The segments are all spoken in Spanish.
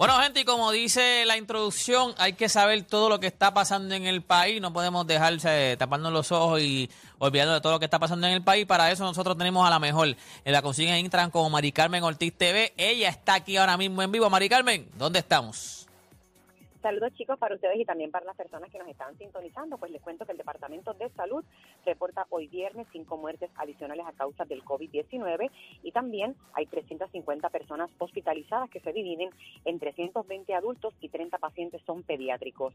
Bueno, gente, y como dice la introducción, hay que saber todo lo que está pasando en el país. No podemos dejarse tapando los ojos y olvidando de todo lo que está pasando en el país. Para eso nosotros tenemos a la mejor. En la consiguen en Instagram como Mari Carmen Ortiz TV. Ella está aquí ahora mismo en vivo. Mari Carmen, ¿dónde estamos? Saludos chicos para ustedes y también para las personas que nos están sintonizando. Pues les cuento que el Departamento de Salud reporta hoy viernes cinco muertes adicionales a causa del COVID-19 y también hay 350 personas hospitalizadas que se dividen en 320 adultos y 30 pacientes son pediátricos.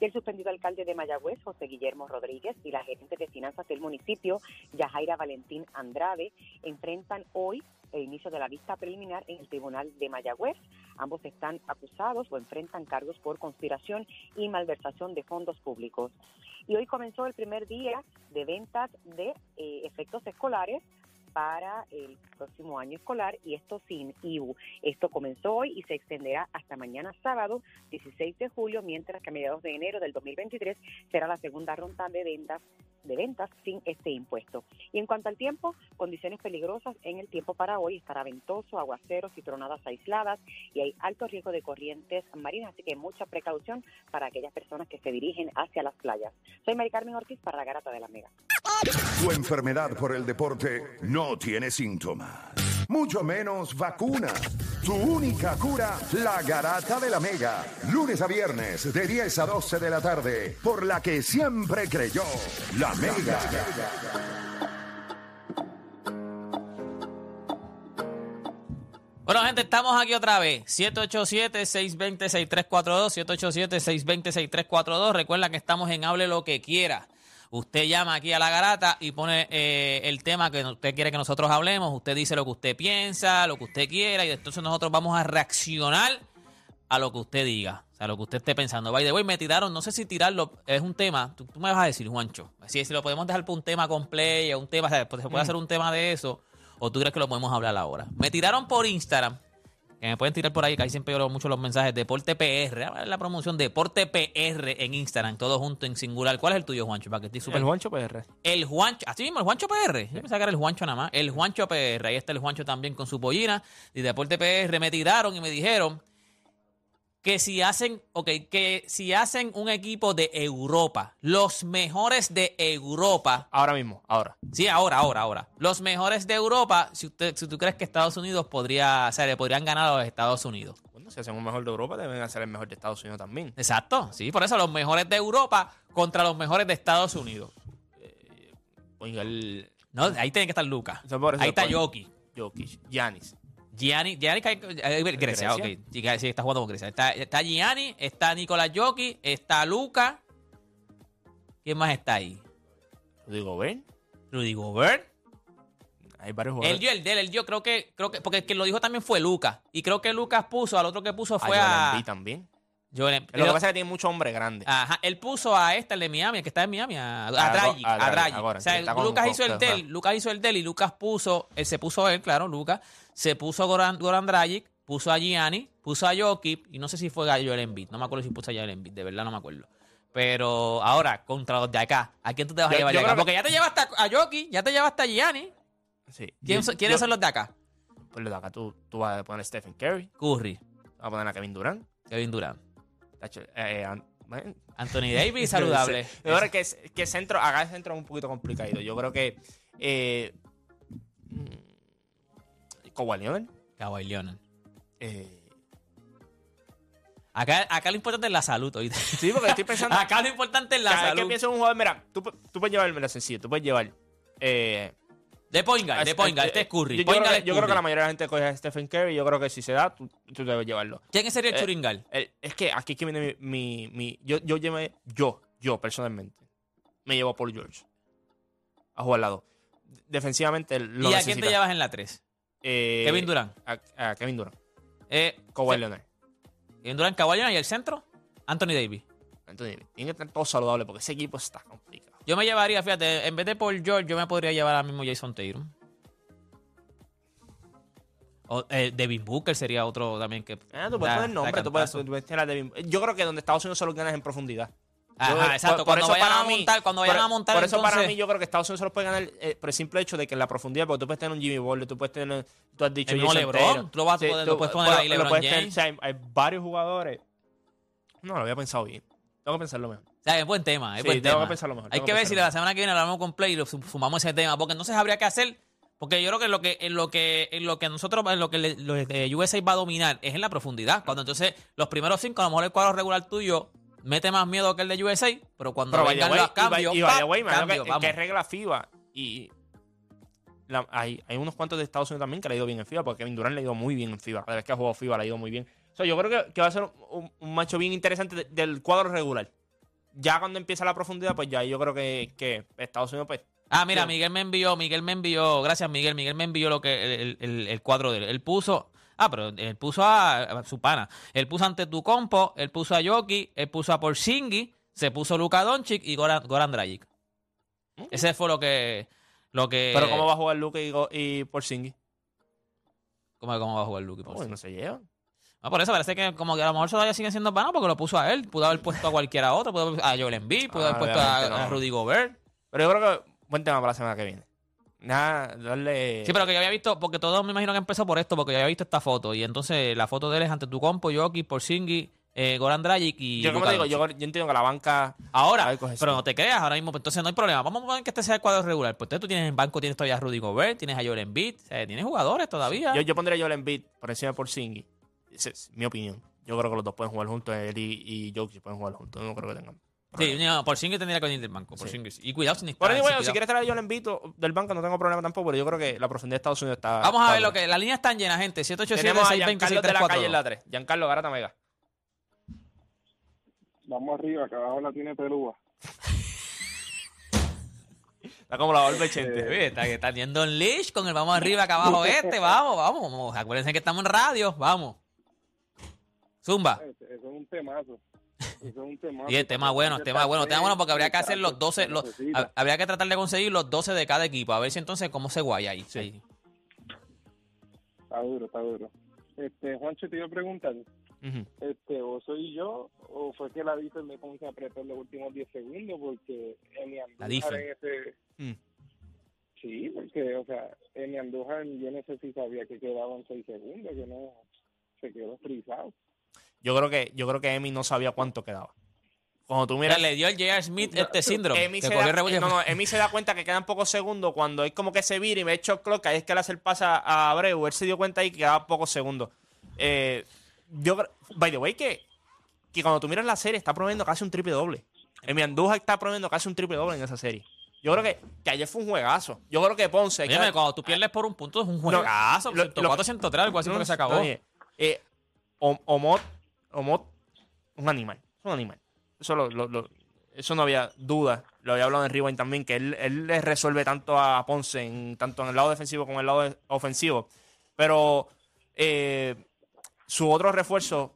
Y el suspendido alcalde de Mayagüez, José Guillermo Rodríguez, y la gerente de finanzas del municipio, Yajaira Valentín Andrade, enfrentan hoy el inicio de la vista preliminar en el Tribunal de Mayagüez. Ambos están acusados o enfrentan cargos por conspiración y malversación de fondos públicos. Y hoy comenzó el primer día de ventas de eh, efectos escolares para el próximo año escolar y esto sin IBU. Esto comenzó hoy y se extenderá hasta mañana sábado 16 de julio, mientras que a mediados de enero del 2023 será la segunda ronda de ventas de ventas sin este impuesto. Y en cuanto al tiempo, condiciones peligrosas en el tiempo para hoy. Estará ventoso, aguaceros y tronadas aisladas y hay alto riesgo de corrientes marinas, así que mucha precaución para aquellas personas que se dirigen hacia las playas. Soy Mari Carmen Ortiz para la Garata de la Mega. Tu enfermedad por el deporte no tiene síntomas, mucho menos vacuna. Tu única cura, la garata de la Mega. Lunes a viernes, de 10 a 12 de la tarde, por la que siempre creyó, la Mega. Bueno, gente, estamos aquí otra vez. 787-620-6342. 787-620-6342. Recuerda que estamos en Hable lo que quiera. Usted llama aquí a la garata y pone eh, el tema que usted quiere que nosotros hablemos. Usted dice lo que usted piensa, lo que usted quiera, y entonces nosotros vamos a reaccionar a lo que usted diga, o sea, lo que usted esté pensando. By the way, me tiraron, no sé si tirarlo es un tema, tú, me vas a decir, Juancho, si, si lo podemos dejar por un tema con play un tema, o sea, pues, se puede hacer un tema de eso, o tú crees que lo podemos hablar ahora. Me tiraron por Instagram que me pueden tirar por ahí, que ahí siempre yo mucho los mensajes. Deporte PR, la promoción Deporte PR en Instagram, todo junto en singular. ¿Cuál es el tuyo, Juancho? Para que estoy super... El Juancho PR. El Juancho, así mismo, el Juancho PR. Yo me sacar el Juancho nada más. El Juancho PR. Ahí está el Juancho también con su pollina. Y Deporte PR me tiraron y me dijeron que si hacen, ok, que si hacen un equipo de Europa, los mejores de Europa. Ahora mismo, ahora. Sí, ahora, ahora, ahora. Los mejores de Europa, si usted, si tú crees que Estados Unidos podría, o sea, le podrían ganar a los Estados Unidos. Bueno, si hacen un mejor de Europa, deben hacer el mejor de Estados Unidos también. Exacto, sí, por eso los mejores de Europa contra los mejores de Estados Unidos. Eh, oiga, el... No, ahí tiene que estar Lucas. Ahí está. Jokic. Jokic, Giannis. Gianni, Gianni cae- eh, Grecia, Grecia? ok. Sí, está jugando con Grecia. Está, está Gianni, está Nicolás Jokic, está Luca. ¿Quién más está ahí? Rudy Gobert. Rudy Gobert. Hay varios Él jugadores. dio el de él, él dio, creo que, creo que, porque el que lo dijo también fue Lucas. Y creo que Lucas puso, al otro que puso fue Joel a. También. Joel. Lo que pasa es que tiene mucho hombre grande. Ajá, él puso a este, el de Miami, el que está en Miami, a, a A- Dragic, a a Dragic, Dragic. ahora, O sea, Lucas hizo el del. Lucas hizo el del y Lucas puso, él se puso él, claro, Lucas, se puso Goran, Goran Dragic, puso a Gianni, puso a Jokic, y no sé si fue a Joel Embiid, no me acuerdo si puso a Joel Embiid, de verdad no me acuerdo. Pero ahora, contra los de acá, ¿a quién tú te vas a llevar de acá? creo que- Porque ya te llevaste a Jokic, ya te llevaste a Gianni. Sí. ¿Quién Yo- ¿Quiénes yo- son los de acá? Pues lo de acá tú, tú vas a poner a Stephen Curry, Curry, vas a poner a Kevin Durant. Kevin Durant, eh, Anthony Davis, saludable. Yo creo que, que centro, acá el centro es un poquito complicado. Yo creo que eh, Kawhi Leonard, Kawhi Leonard. eh, Acá, acá lo importante es la salud, ¿oíste? sí, porque estoy pensando. Acá lo importante es la cada salud. que pienso en un jugador, mira, tú, tú puedes llevar, mira, sencillo, tú puedes llevar. Eh, De point guard, de point guard, este es Curry. Yo, yo creo que, es yo creo que Curry. la mayoría de la gente coge a Stephen Curry. Yo creo que si se da, tú, tú debes llevarlo. ¿Quién sería el Eh? El- es que aquí es que viene mi. mi, mi- yo, yo llevé, yo, yo personalmente, me llevo a Paul George a jugar al lado. Defensivamente lo ¿Y a necesita. quién te llevas en la 3? Eh, Kevin Durant. A, a Kevin Durant. Eh, Kawhi Leonard. Kevin Durant, Kawhi Leonard y el centro, Anthony Davis. Entonces, tiene que estar todo saludable porque ese equipo está complicado. Yo me llevaría, fíjate, en vez de Paul George, yo me podría llevar ahora mismo Jason Tatum. O eh, Devin Booker sería otro también que. Ah, tú puedes da- poner nombre, tú puedes, tú puedes tener a Devin- Yo creo que donde Estados Unidos se lo ganas en profundidad. Ajá, Yo- exacto. por- cuando eso vayan para a mí- montar, cuando vayan por- a montar, Por eso para mí yo creo que Estados Unidos se los puede ganar eh, por el simple hecho de que en la profundidad, porque tú puedes tener un Jimmy Butler, tú puedes tener, tú has dicho El mismo LeBron, tú lo vas a poder- lo puedes poner ahí LeBron tener, James. o sea, hay, hay varios jugadores. No, lo había pensado bien. Tengo que pensarlo mejor. O sea, es buen tema, es Sí, buen tengo tema. que pensarlo mejor, Hay que que ver si la semana que viene hablamos con Play y lo sum- sumamos ese tema, porque entonces habría que hacer, porque yo creo que lo que en lo que en lo que nosotros en lo que le- lo de USA va a dominar es en la profundidad. Cuando entonces los primeros cinco, a lo mejor el cuadro regular tuyo mete más miedo que el de USA, pero cuando Pero vengan los cambios, y by the ¡pap! way, me imagino cambio, que, regla FIBA y la- hay, hay unos cuantos de Estados Unidos también que le ha ido bien en FIBA, porque Kevin Durant le ha ido muy bien en FIBA. Cada vez que ha jugado FIBA le ha ido muy bien. O sea, yo creo que, que va a ser un, un macho bien interesante de- del cuadro regular. Ya cuando empieza la profundidad, pues ya yo creo que, que Estados Unidos, pues. Ah, mira. Miguel me envió, Miguel me envió, gracias Miguel, Miguel me envió lo que el, el- el cuadro de él. Él puso, ah, pero él puso a, a su pana. Él puso ante tu compo, él puso a Yoki, él puso a Porzingis, se puso Luka Doncic y Goran, Goran Dragic. Ese fue lo que lo que Pero ¿cómo va a jugar Luke y, y Porzingis? ¿Cómo, cómo va a jugar Luka? Uy, no se llevan. Ah, por eso parece que como que a lo mejor todavía siguen siendo panas porque lo puso a él. Pudo haber puesto a cualquiera otro, pudo haber, a Joel Embiid, pudo Ah, haber puesto a, no. a Rudy Gobert. Pero yo creo que buen tema para la semana que viene. Nada, darle. Sí, pero que yo había visto, porque todo me imagino que empezó por esto, porque yo había visto esta foto. Y entonces la foto de él es ante tu compo, Jokic, Porzingis, eh, Goran Dragic y. yo, como te digo, yo, yo entiendo que la banca. Ahora, pero no te creas, ahora mismo, pues, entonces no hay problema. Vamos a poner que este sea el cuadro regular. Pues entonces tú tienes en banco, tienes todavía a Rudy Gobert, tienes a Joel Embiid, o sea, tienes jugadores todavía. Yo, yo pondría a Joel Embiid por encima de Porzingis. Esa es mi opinión. Yo creo que los dos pueden jugar juntos. Él y, y Jokic pueden jugar juntos. No creo que tengan. Sí, no, Porzingis tendría que venir del banco. Porzingis. Y cuidado sin Por estar- sí, bueno, si quieres traer a Joel Embiid o- del banco, no tengo problema tampoco. Pero yo creo que la profundidad de Estados Unidos está. Vamos a está ver lo que. Las líneas están llenas, gente. 787 Tenemos a 620 Giancarlo de la calle en la 6342. 3. Giancarlo Garata Mega. Vamos arriba, que abajo la tiene pelúa. Está como la. Oye, Está, está yendo en leash con el vamos arriba, acá abajo este. Vamos, vamos, vamos. Acuérdense que estamos en radio. Vamos. Zumba. Ese, ese es un temazo. Es un. Y el tema bueno, el tema bueno, tema bueno porque habría que hacer los 12, los, hab- habría que tratar de conseguir los 12 de cada equipo, a ver si entonces cómo se guaya ahí. ahí. Está duro, está duro. Este, Juancho, te iba a preguntar, este, o soy yo, o fue que la Differ me puse a apretar los últimos 10 segundos, porque Emi La Andújar Differ. en ese... Mm. Sí, porque, o sea, Emi Andújar, yo no sé si sabía que quedaban 6 segundos, que no, se quedó frisado. Yo creo que yo creo que Emi no sabía cuánto quedaba. Cuando tú Mira, miras le dio el J.R. Smith este síndrome. Emi que se, da, rebote. no, no, Emi se da cuenta que quedan pocos segundos cuando es como que se vira y el shot clock, ahí es que le hace el pase a Abreu, él se dio cuenta ahí que quedaban pocos segundos. Eh, yo, by the way, que, que cuando tú miras la serie está promediando casi un triple doble. Emi Andújar está promediando casi un triple doble en esa serie. Yo creo que, que ayer fue un juegazo. Yo creo que Ponce... Que- cuando tú pierdes por un punto es un juegazo. lo- lo- 104, 103, algo así no, porque se no, acabó. oye, eh, Om- Omot, Omot, un animal. Un animal. Eso, no había duda. Lo había hablado en Rewind también, que él, él le resuelve tanto a Ponce, en, tanto en el lado defensivo como en el lado ofensivo. Pero eh, su otro refuerzo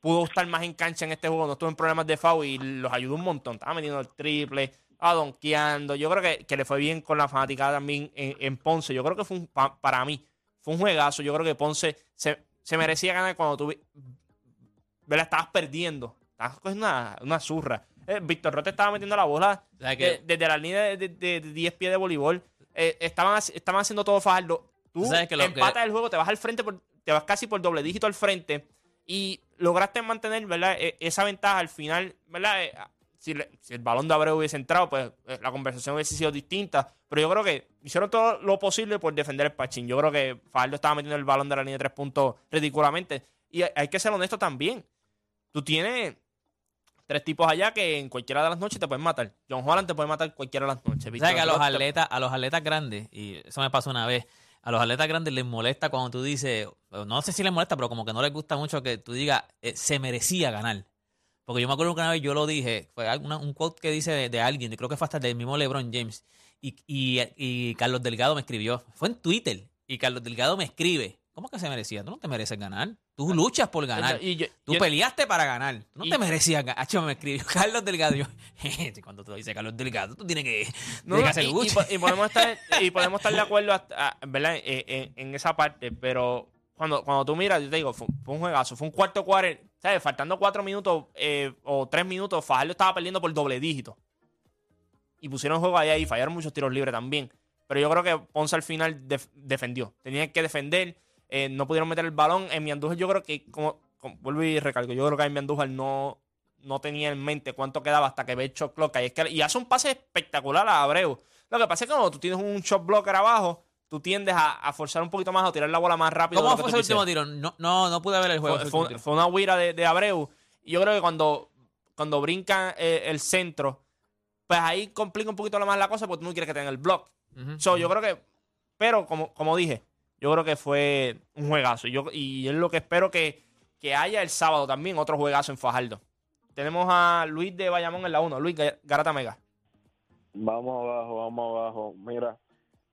pudo estar más en cancha en este juego. No estuvo en problemas de foul y los ayudó un montón. Estaba metiendo el triple, estaba donkeando. Yo creo que, que le fue bien con la fanaticada también en, Ponce. Yo creo que fue para mí, fue un juegazo. Yo creo que Ponce se, se merecía ganar cuando tú vi- ¿verdad? estabas perdiendo. Estabas cogiendo una, una zurra. Eh, Víctor Rote estaba metiendo la bola que- de- desde la línea de, de- de 10 pies de voleibol. Eh, estaban, estaban haciendo todo fajardo. Tú Tú sabes que lo que- empatas el juego, te vas al frente, por- te vas casi por doble dígito al frente y lograste mantener ¿verdad? E- esa ventaja al final. ¿verdad? Eh, Si, le- si el balón de Abreu hubiese entrado, pues eh, la conversación hubiese sido distinta. Pero yo creo que hicieron todo lo posible por defender el Pachín. Yo creo que Fajardo estaba metiendo el balón de la línea de tres puntos ridículamente. Y hay que ser honesto también. Tú tienes tres tipos allá que en cualquiera de las noches te pueden matar. John Holland te puede matar cualquiera de las noches. O sea que a los atletas, a los atletas grandes, y eso me pasó una vez, a los atletas grandes les molesta cuando tú dices, no sé si les molesta, pero como que no les gusta mucho que tú digas, eh, se merecía ganar. Porque yo me acuerdo que una vez yo lo dije, fue alguna- un quote que dice de, de alguien, yo creo que fue hasta del mismo LeBron James, y, y, y Carlos Delgado me escribió, fue en Twitter, y Carlos Delgado me escribe, ¿cómo que se merecía? Tú no te mereces ganar, tú luchas por ganar. Y yo- Tú yo- peleaste para ganar. Tú no y- te merecías ganar. Me escribió Carlos Delgado. Y yo, "Jeje, cuando tú dices Carlos Delgado, tú tienes que, No, tienes que hacer y, y lucha. y podemos estar, y podemos estar de acuerdo hasta- a- ¿verdad? Eh, En, en esa parte, pero cuando, cuando tú miras, yo te digo, fue, fue un juegazo, fue un cuarto cuarto ¿sabes? Faltando cuatro minutos eh, o tres minutos, Fajardo estaba perdiendo por doble dígito. Y pusieron juego ahí, ahí fallaron muchos tiros libres también. Pero yo creo que Ponce al final def- defendió. Tenían que defender, eh, no pudieron meter el balón. En mi Andújar yo creo que, como, como- vuelvo y recalco, yo creo que en mi Andújar no, no tenía en mente cuánto quedaba hasta que ve el shot clock. Y, es que, y hace un pase espectacular a Abreu. Lo que pasa es que cuando tú tienes un shot blocker abajo, tú tiendes a, a forzar un poquito más o tirar la bola más rápido. ¿Cómo fue ese último tiro? No, no, no pude ver el juego. Fue, una huira de, de Abreu. Y yo creo que cuando, cuando brinca eh, el centro, pues ahí complica un poquito más la cosa porque tú no quieres que tenga el block. So, yo creo que, pero como, como dije, yo creo que fue un juegazo. Y, yo, y es lo que espero que, que haya el sábado también, otro juegazo en Fajardo. Tenemos a Luis de Bayamón en la 1. Luis Ga- Garata Mega. Vamos abajo, vamos abajo. Mira,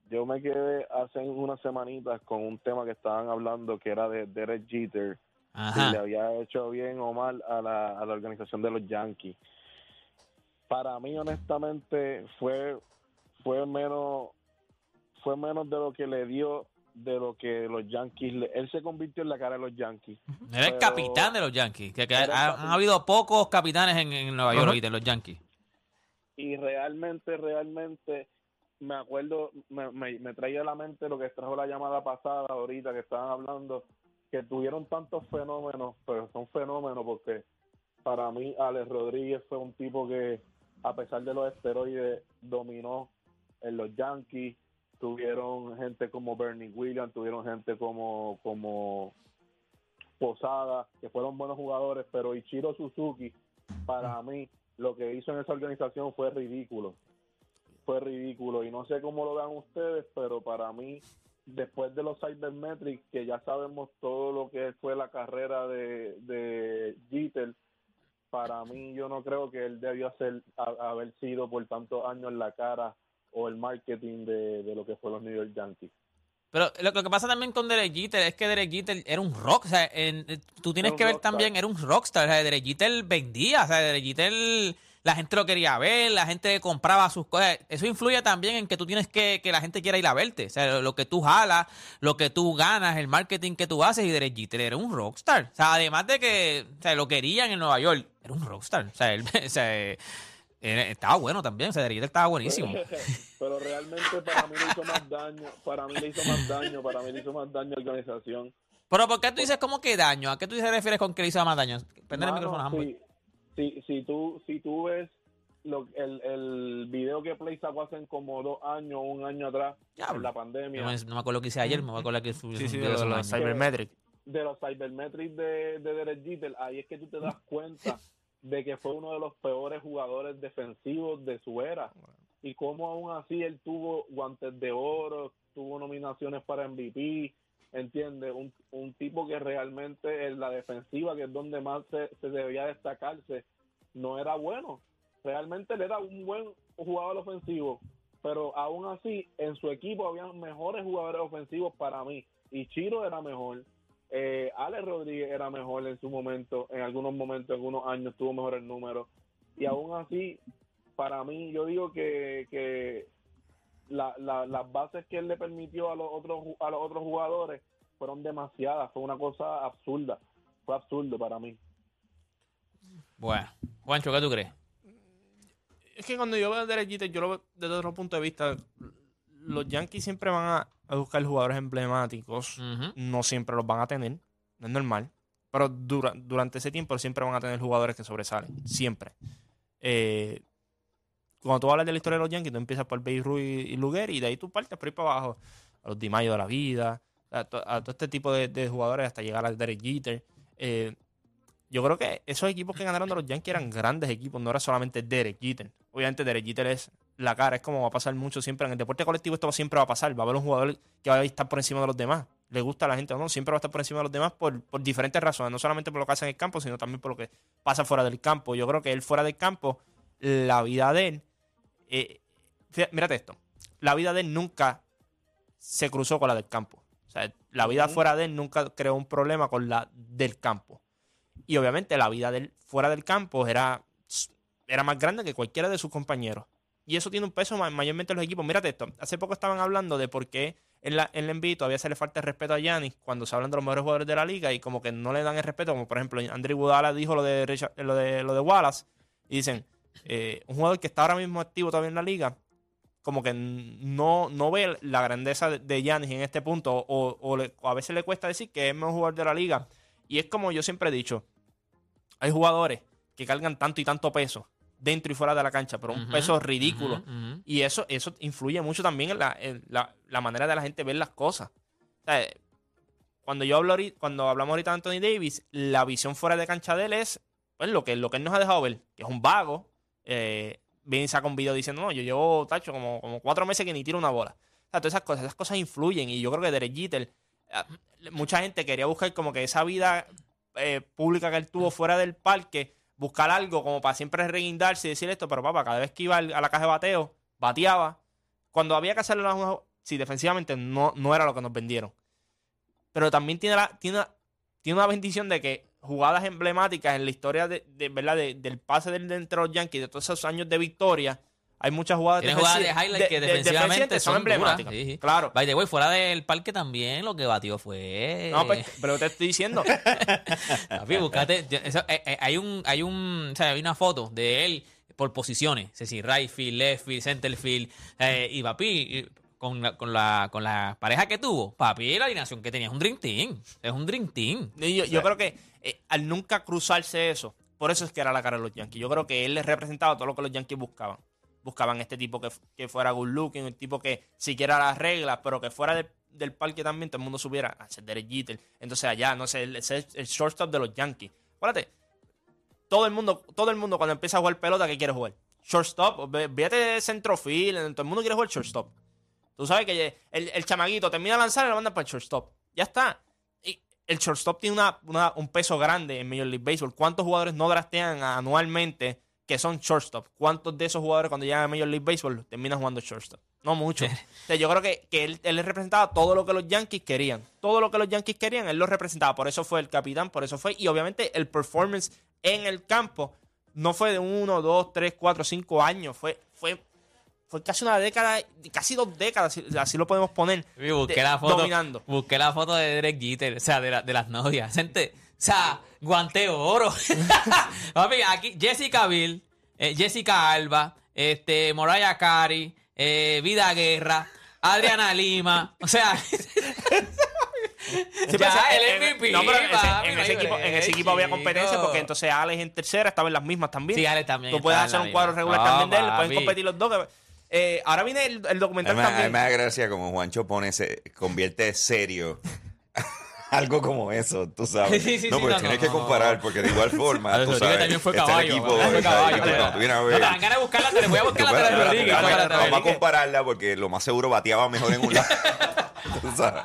yo me quedé hace unas semanitas con un tema que estaban hablando que era de Derek Jeter, si le Ajá. había hecho bien o mal a la, a la organización de los Yankees. Para mí, honestamente, fue fue menos fue menos de lo que le dio de lo que los Yankees él se convirtió en la cara de los Yankees. Era el capitán de los Yankees. Que, que ha- han habido pocos capitanes en, en Nueva York en los Yankees. y realmente, realmente me acuerdo, me, me, me traía a la mente lo que trajo la llamada pasada ahorita que estaban hablando, que tuvieron tantos fenómenos, pero son fenómenos porque para mí Alex Rodríguez fue un tipo que a pesar de los esteroides dominó en los Yankees, tuvieron gente como Bernie Williams, tuvieron gente como como Posada, que fueron buenos jugadores, pero Ichiro Suzuki, para mí, lo que hizo en esa organización fue ridículo. Fue ridículo. Y no sé cómo lo vean ustedes, pero para mí, después de los Cybermetrics, que ya sabemos todo lo que fue la carrera de, de Jeter, para mí yo no creo que él debió hacer, a- haber sido por tantos años la cara o el marketing de, de lo que fue los New York Yankees. Pero lo, lo que pasa también con Derek Jeter es que Derek Jeter era un rock. O sea, en- eh, tú tienes que ver rockstar. también, era un rockstar. O sea, Derek Jeter vendía. O sea, Derek Jeter, la gente lo quería ver, la gente compraba sus cosas. Eso influye también en que tú tienes que que la gente quiera ir a verte. O sea, lo, lo que tú jalas, lo que tú ganas, el marketing que tú haces. Y Derek Jeter era un rockstar. O sea, además de que o sea, lo querían en Nueva York, era un rockstar. O sea, él, o sea, estaba bueno también. Jeter estaba buenísimo. Pero realmente para mí le hizo más daño, para mí le hizo más daño, para mí le hizo más daño a la organización. Pero ¿por qué tú dices como que daño? ¿A qué tú te refieres con que le hizo más daño? Prende el micrófono, si, si, si tú, si tú ves lo, el, el video que Play sacó hace como dos años, un año atrás, en la No pandemia, no me acuerdo lo que hice ayer, me voy a acordar que subí Sí, sí, de los. Cybermetrics. de los cybermetrics de, de Derek Jeter, ahí es que tú te das cuenta de que fue uno de los peores jugadores defensivos de su era. Y cómo aún así él tuvo guantes de oro, tuvo nominaciones para MVP, ¿entiendes? Un, un tipo que realmente en la defensiva, que es donde más se, se debía destacarse, no era bueno. Realmente él era un buen jugador ofensivo, pero aún así en su equipo había mejores jugadores ofensivos para mí. Y Chiro era mejor, eh, Alex Rodríguez era mejor en su momento, en algunos momentos, en algunos años tuvo mejores números. Y aún así, para mí, yo digo que, que la, la- las bases que él le permitió a los otros a los otros jugadores fueron demasiadas, fue una cosa absurda, fue absurdo para mí. Bueno, Juancho, ¿qué tú crees? Es que cuando yo veo a Derek Jeter, yo lo veo desde otro punto de vista. Los Yankees siempre van a, buscar jugadores emblemáticos. No siempre los van a tener. No es normal. Pero dura- durante ese tiempo siempre van a tener jugadores que sobresalen. Siempre. Eh, cuando tú hablas de la historia de los Yankees, tú empiezas por Babe Ruth y, Luger y de ahí tú partes por ahí para abajo. A los DiMaggio de la vida. A, to- a todo este tipo de, de jugadores hasta llegar a Derek Jeter. Eh, yo creo que esos equipos que ganaron de los Yankees eran grandes equipos, no era solamente Derek Jeter. Obviamente Derek Jeter es la cara, es como va a pasar mucho siempre. En el deporte colectivo esto siempre va a pasar. Va a haber un jugador que va a estar por encima de los demás. Le gusta a la gente o no, siempre va a estar por encima de los demás por, por diferentes razones. No solamente por lo que hace en el campo, sino también por lo que pasa fuera del campo. Yo creo que él fuera del campo, la vida de él... eh, mírate esto. La vida de él nunca se cruzó con la del campo. O sea, la vida fuera de él nunca creó un problema con la del campo. Y obviamente la vida de él fuera del campo era, era más grande que cualquiera de sus compañeros. Y eso tiene un peso ma- mayormente en los equipos. Mírate esto. Hace poco estaban hablando de por qué en la, en la NBA todavía se le falta el respeto a Giannis cuando se hablan de los mejores jugadores de la liga y como que no le dan el respeto, como por ejemplo Andrew Budala dijo lo de, lo de, lo de Wallace, y dicen, eh, un jugador que está ahora mismo activo todavía en la liga, como que no, no ve la grandeza de- Giannis en este punto, o, o a veces le cuesta decir que es el mejor jugador de la liga. Y es como yo siempre he dicho, hay jugadores que cargan tanto y tanto peso dentro y fuera de la cancha, pero un peso ridículo. Y eso, eso influye mucho también en, la, en la, la manera de la gente ver las cosas. O sea, cuando yo hablo ahorita- cuando hablamos ahorita de Anthony Davis, la visión fuera de cancha de él es pues, lo, que, lo que él nos ha dejado ver, que es un vago. Eh, viene y saca un video diciendo, no, yo llevo, tacho, como, como cuatro meses que ni tiro una bola. O sea, todas esas cosas, esas cosas influyen. Y yo creo que Derek Jeter, eh, mucha gente quería buscar como que esa vida eh, pública que él tuvo fuera del parque, buscar algo como para siempre reguindarse y decir esto, pero papá, cada vez que iba a la caja de bateo, bateaba. Cuando había que hacerlo, una- sí, defensivamente no, no era lo que nos vendieron. Pero también tiene, la, tiene, tiene una bendición de que jugadas emblemáticas en la historia de, de- ¿verdad? de- del pase del de los Yankees, de todos esos años de victoria, hay muchas jugadas Tiene jugadas de highlight que defensivamente son emblemáticas. sí. Claro. By the way, fuera del parque también lo que batió fue. No, pues, pero te estoy diciendo. Papi, buscate. eso, eh, eh, hay un, hay un, o sea, hay una foto de él por posiciones. Es decir, right field, left field, center field. eh, y papi, con la, con la, con la pareja que tuvo, papi, la alineación que tenía es un dream team. Es un dream team. Y Yo, yo creo que eh, al nunca cruzarse eso, por eso es que era la cara de los Yankees. Yo creo que él les representaba todo lo que los Yankees buscaban. Buscaban este tipo que, que fuera good looking, un tipo que siquiera las reglas, pero que fuera del, del parque también todo el mundo supiera hacer Derek Jeter. Entonces allá, no sé, el, el shortstop de los Yankees. Acuérdate, todo el mundo, todo el mundo cuando empieza a jugar pelota, ¿qué quiere jugar? Shortstop, véate de centrofield, todo el mundo quiere jugar shortstop. Tú sabes que el, el chamaguito termina de lanzar y lo mandan para el shortstop. Ya está. Y el shortstop tiene una- un peso grande en Major League Baseball. ¿Cuántos jugadores no draftean anualmente que son shortstop? ¿Cuántos de esos jugadores cuando llegan a Major League Baseball terminan jugando shortstop? No mucho. O sea, yo creo que, que él, él representaba todo lo que los Yankees querían. Todo lo que los Yankees querían, él lo representaba. Por eso fue el capitán, por eso fue. Y obviamente el performance en el campo no fue de uno, dos, tres, cuatro, cinco años. Fue, fue, fue casi una década, casi dos décadas, así lo podemos poner. Y busqué de- la foto. Dominando. Busqué la foto de Derek Jeter, o sea, de, la- de las novias. Gente, o sea, guanteo oro. Papi, aquí Jessica Bill, eh, Jessica Alba, este, Moraya Cari, eh, Vida Guerra, Adriana Lima. O sea, Sí, ya el en- MVP. No, pero en ese, papi, en no ese hay equipo, en ese break, equipo había competencia porque entonces Alex en tercera estaba en las mismas también. Sí, Alex también Tú puedes hacer un cuadro regular No, también de él, pueden competir los dos. Eh, ahora viene el, el A documental mí, me- a mí también. me da gracia como Juancho pone ese, convierte serio algo como eso, tú sabes. Sí, sí, no, sí, no, tienes no, que no, comparar, porque de igual forma, tú sabes, también fue caballo, equipo, ¿verdad? Fue caballo, está- ¿verdad? tú vienes a No ver- te dan ganas de buscarla, te le voy a buscar la de Rodríguez. Vamos a compararla porque lo más seguro bateaba mejor en un lado. Tú sabes.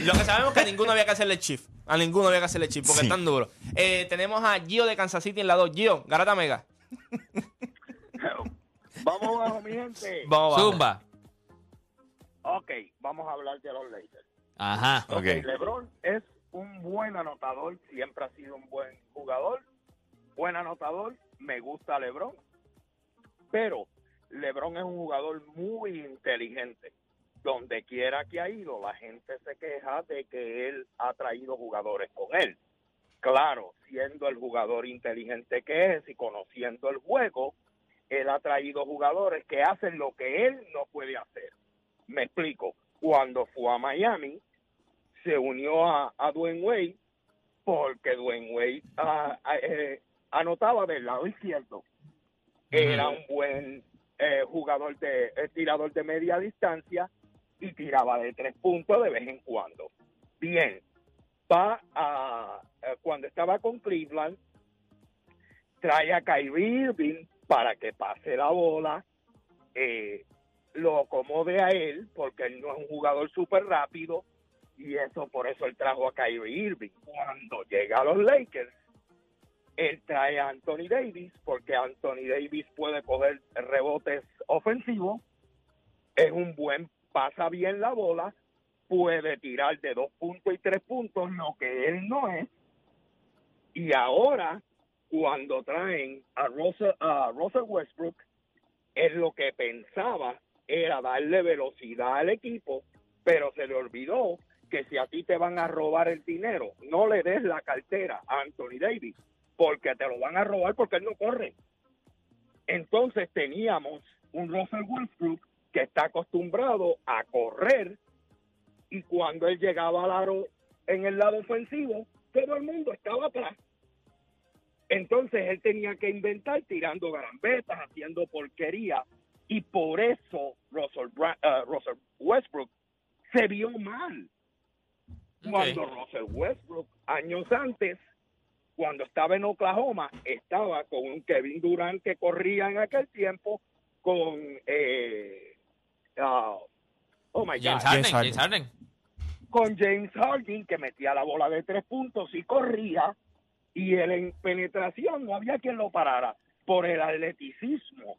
Lo que sabemos es que a ninguno había que hacerle chief. A ninguno había que hacerle chief porque Sí. es tan duro. Eh, tenemos a Gio de Kansas City en la 2. Gio, Garata Mega. Vamos abajo, mi gente. Vamos, vamos. Zumba. Ok, vamos a hablar de los Lakers. Ajá. Ok. LeBron es un buen anotador, siempre ha sido un buen jugador. Buen anotador, me gusta LeBron. Pero LeBron es un jugador muy inteligente. Donde quiera que ha ido, la gente se queja de que él ha traído jugadores con él. Claro, siendo el jugador inteligente que es y conociendo el juego, él ha traído jugadores que hacen lo que él no puede hacer. Me explico. Cuando fue a Miami, se unió a, a Dwayne Wade porque Dwayne Wade ah, ah, eh, anotaba del lado izquierdo. Era un buen eh, jugador de eh, tirador de media distancia y tiraba de tres puntos de vez en cuando. Bien, va a eh, cuando estaba con Cleveland trae a Kyrie Irving para que pase la bola, eh, lo acomode a él porque él no es un jugador súper rápido y eso por eso él trajo a Kyrie Irving. Cuando llega a los Lakers, él trae a Anthony Davis porque Anthony Davis puede coger rebotes ofensivos, es un buen, pasa bien la bola, puede tirar de dos puntos y tres puntos, lo que él no es. Y ahora, cuando traen a Russell, a Russell Westbrook, es lo que pensaba era darle velocidad al equipo, pero se le olvidó que si a ti te van a robar el dinero, no le des la cartera a Anthony Davis, porque te lo van a robar porque él no corre. Entonces teníamos un Russell Westbrook que está acostumbrado a correr y cuando él llegaba al aro en el lado ofensivo, todo el mundo estaba atrás. Entonces él tenía que inventar tirando garambetas, haciendo porquería y por eso Russell, Bra- eh, Russell Westbrook se vio mal. Cuando Russell Westbrook, años antes, cuando estaba en Oklahoma, estaba con un Kevin Durant que corría en aquel tiempo, con eh, ah, oh my James God, Harden, James James Harden. con James Harden que metía la bola de tres puntos y corría y él en penetración no había quien lo parara por el atleticismo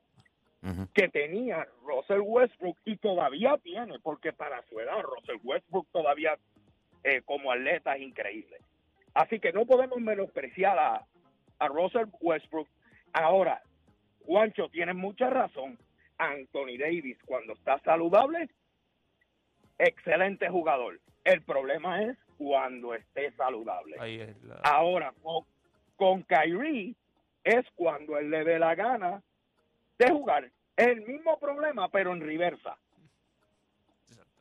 Que tenía Russell Westbrook y todavía tiene, porque para su edad Russell Westbrook todavía eh, como atleta es increíble. Así que no podemos menospreciar a, a Russell Westbrook. Ahora, Juancho, tienes mucha razón. Anthony Davis, cuando está saludable, excelente jugador. El problema es cuando esté saludable. Ahí es la- Ahora, con, con Kyrie es cuando él le dé la gana de jugar. Es el mismo problema, pero en reversa.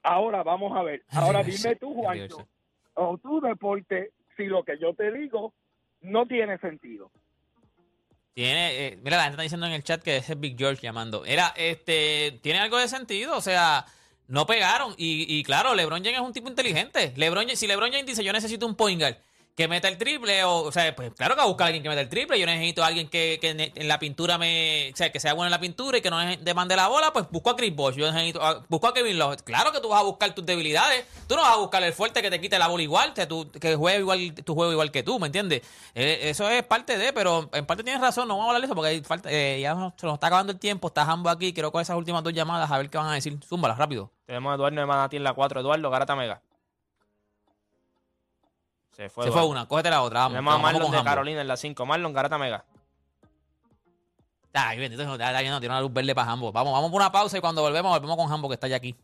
Ahora vamos a ver. Ahora dime tú, Juancho, o tu deporte, si lo que yo te digo no tiene sentido. Tiene, eh, mira, la gente está diciendo en el chat que ese es Big George llamando. Era, este, tiene algo de sentido, o sea, no pegaron. Y, y claro, LeBron James es un tipo inteligente. LeBron, si LeBron James dice, yo necesito un point guard que meta el triple, o, o sea, pues claro que va a buscar alguien que meta el triple. Yo necesito a alguien que, que en, la pintura me, o sea, que sea bueno en la pintura y que no demande la bola, pues busco a Chris Bosh. Yo necesito, a- busco a Kevin Love. Claro que tú vas a buscar tus debilidades. Tú no vas a buscar el fuerte que te quite la bola igual, que, tú, que juegue igual, tu juego igual que tú, ¿me entiendes? Eh, eso es parte de, pero en parte tienes razón, no vamos a hablar de eso porque falta, eh, ya se nos está acabando el tiempo, está Jambo aquí, quiero con esas últimas dos llamadas a ver qué van a decir. Zúmbalas rápido. Tenemos a Eduardo de Manatí en la 4. Eduardo, Garata Mega. Se fue. Se fue Eduardo. una, cógete la otra, vamos. Tenemos a Marlon de. Carolina en la 5. Marlon, Garata Mega. Ay, bendito, ya está viendo, tiene una luz verde para Jambo. Vamos, vamos por una pausa y cuando volvemos, volvemos con Jambo que está ya aquí.